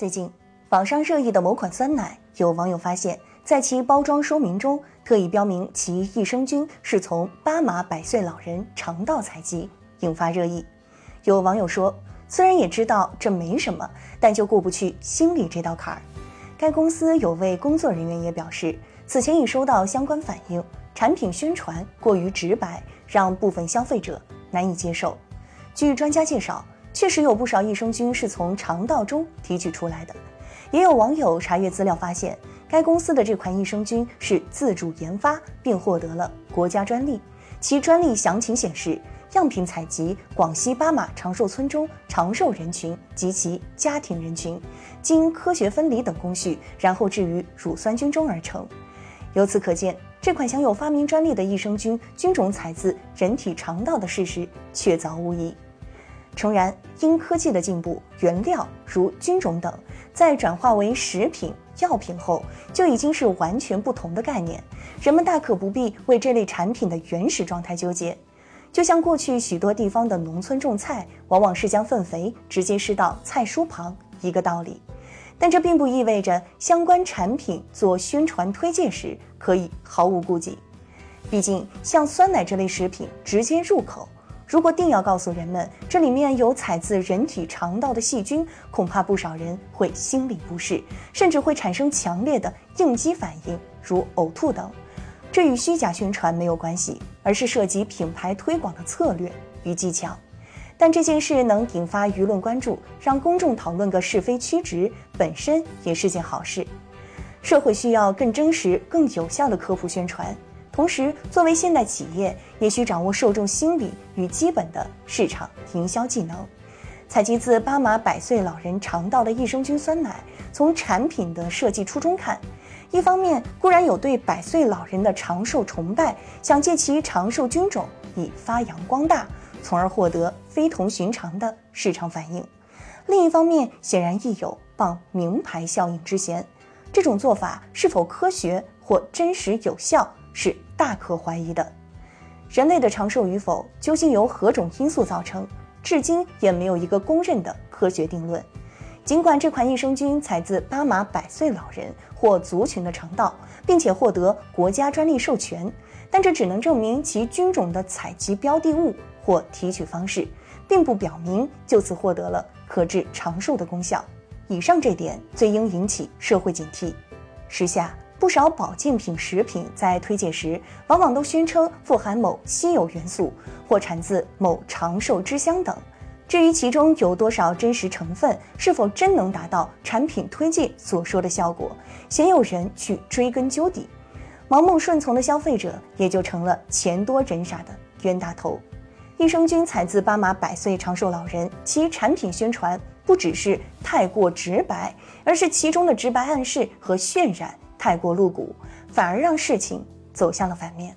最近，网上热议的某款酸奶，有网友发现，在其包装说明中特意标明其益生菌是从巴马百岁老人肠道采集，引发热议。有网友说，虽然也知道这没什么，但就过不去心里这道坎儿。该公司有位工作人员也表示，此前已收到相关反映，产品宣传过于直白，让部分消费者难以接受。据专家介绍。确实有不少益生菌是从肠道中提取出来的，也有网友查阅资料发现，该公司的这款益生菌是自主研发并获得了国家专利。其专利详情显示，样品采集广西巴马长寿村中长寿人群及其家庭人群，经科学分离等工序，然后置于乳酸菌中而成。由此可见，这款享有发明专利的益生菌菌种采自人体肠道的事实确凿无疑。诚然，因科技的进步，原料如菌种等在转化为食品药品后，就已经是完全不同的概念。人们大可不必为这类产品的原始状态纠结。就像过去许多地方的农村种菜，往往是将粪肥直接施到菜蔬旁一个道理。但这并不意味着相关产品做宣传推介时可以毫无顾忌。毕竟，像酸奶这类食品直接入口。如果定要告诉人们这里面有采自人体肠道的细菌，恐怕不少人会心里不适，甚至会产生强烈的应激反应，如呕吐等。这与虚假宣传没有关系，而是涉及品牌推广的策略与技巧。但这件事能引发舆论关注，让公众讨论个是非曲直，本身也是件好事。社会需要更真实、更有效的科普宣传。同时，作为现代企业，也需掌握受众心理与基本的市场营销技能。采集自巴马百岁老人肠道的益生菌酸奶，从产品的设计初衷看，一方面固然有对百岁老人的长寿崇拜，想借其长寿菌种以发扬光大，从而获得非同寻常的市场反应；另一方面，显然亦有傍名牌效应之嫌。这种做法是否科学或真实有效？是大可怀疑的。人类的长寿与否究竟由何种因素造成，至今也没有一个公认的科学定论。尽管这款益生菌采自巴马百岁老人或族群的肠道，并且获得国家专利授权，但这只能证明其菌种的采集标的物或提取方式，并不表明就此获得了可致长寿的功效。以上这点最应引起社会警惕。时下。不少保健品食品在推荐时，往往都宣称富含某稀有元素，或产自某长寿之乡等。至于其中有多少真实成分，是否真能达到产品推荐所说的效果，鲜有人去追根究底。盲目顺从的消费者也就成了钱多人傻的冤大头。益生菌采自巴马百岁长寿老人，其产品宣传不只是太过直白，而是其中的直白暗示和渲染。太过露骨，反而让事情走向了反面。